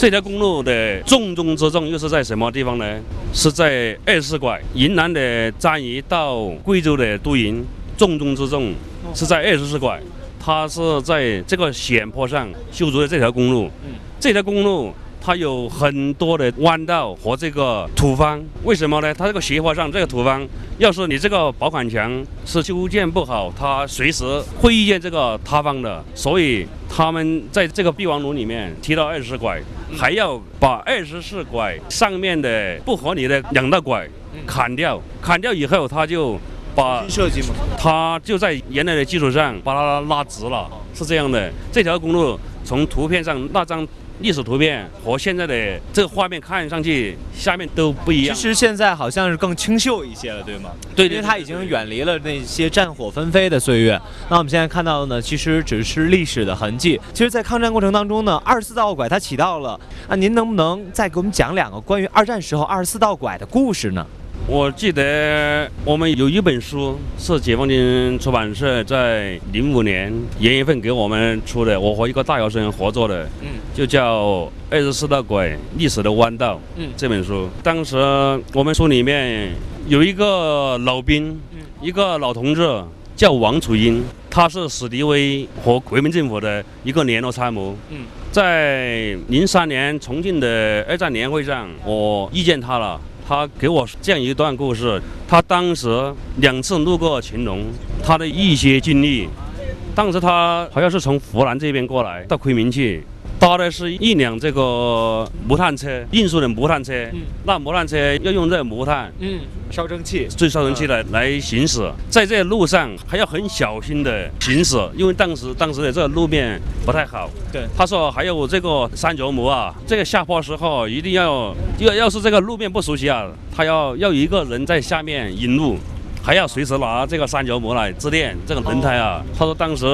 这条公路的重中之重又是在什么地方呢？是在二十四拐，云南的张掖到贵州的都匀，重中之重是在二十四拐。它是在这个险坡上修筑的这条公路。这条公路。它有很多的弯道和这个土方，为什么呢？它这个斜坡上这个土方，要是你这个保管墙是修建不好，它随时会遇见这个塌方的。所以他们在这个避王路里面提到二十拐，还要把二十四拐上面的不合理的两道拐砍掉，砍掉以后，他就把设计吗？他就在原来的基础上把它拉直了，是这样的。这条公路从图片上那张。历史图片和现在的这个画面看上去下面都不一样。其实现在好像是更清秀一些了，对吗？对，因为它已经远离了那些战火纷飞的岁月。那我们现在看到的呢，其实只是历史的痕迹。其实，在抗战过程当中呢，二十四道拐它起到了。那您能不能再给我们讲两个关于二战时候二十四道拐的故事呢？我记得我们有一本书是解放军出版社在零五年元月份给我们出的，我和一个大学生合作的，嗯，就叫《二十四道拐历史的弯道》，嗯，这本书。当时我们书里面有一个老兵，一个老同志叫王楚英，他是史迪威和国民政府的一个联络参谋，嗯，在零三年重庆的二战年会上，我遇见他了。他给我讲一段故事：他当时两次路过秦陇，他的一些经历。当时他好像是从湖南这边过来到昆明去。搭的是一辆这个木炭车，运输的木炭车。嗯，那木炭车要用这个木炭，嗯，烧蒸汽，最烧蒸汽来来行驶，在这路上还要很小心的行驶，因为当时当时的这个路面不太好。对，他说还有这个三角膜啊，这个下坡时候一定要要要是这个路面不熟悉啊，他要要一个人在下面引路，还要随时拿这个三角膜来支点这个轮胎啊。他说当时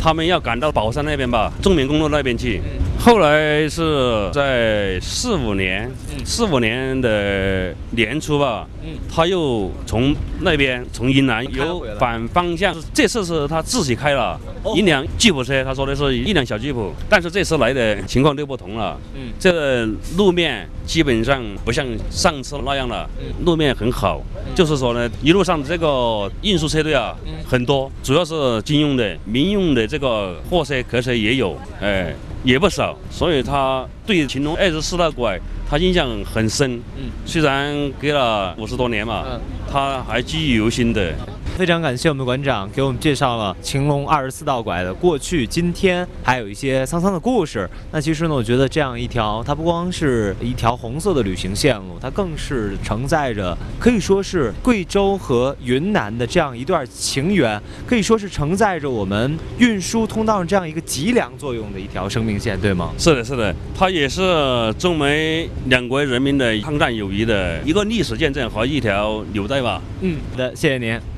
他们要赶到宝山那边吧，中缅公路那边去。后来是在四五年，四五年的年初吧，他又从那边从云南由反方向，这次是他自己开了一辆吉普车，他说的是一辆小吉普，但是这次来的情况就不同了，这路面基本上不像上次那样了，路面很好，就是说呢，一路上这个运输车队啊很多，主要是军用的、民用的这个货车、客车也有，哎。也不少，所以他对乾隆二十四道拐，他印象很深。嗯，虽然隔了五十多年嘛，他还记忆犹新的。非常感谢我们馆长给我们介绍了晴隆二十四道拐的过去、今天，还有一些沧桑的故事。那其实呢，我觉得这样一条，它不光是一条红色的旅行线路，它更是承载着可以说是贵州和云南的这样一段情缘，可以说是承载着我们运输通道上这样一个脊梁作用的一条生命线，对吗？是的，是的，它也是中美两国人民的抗战友谊的一个历史见证和一条纽带吧。嗯，好的，谢谢您。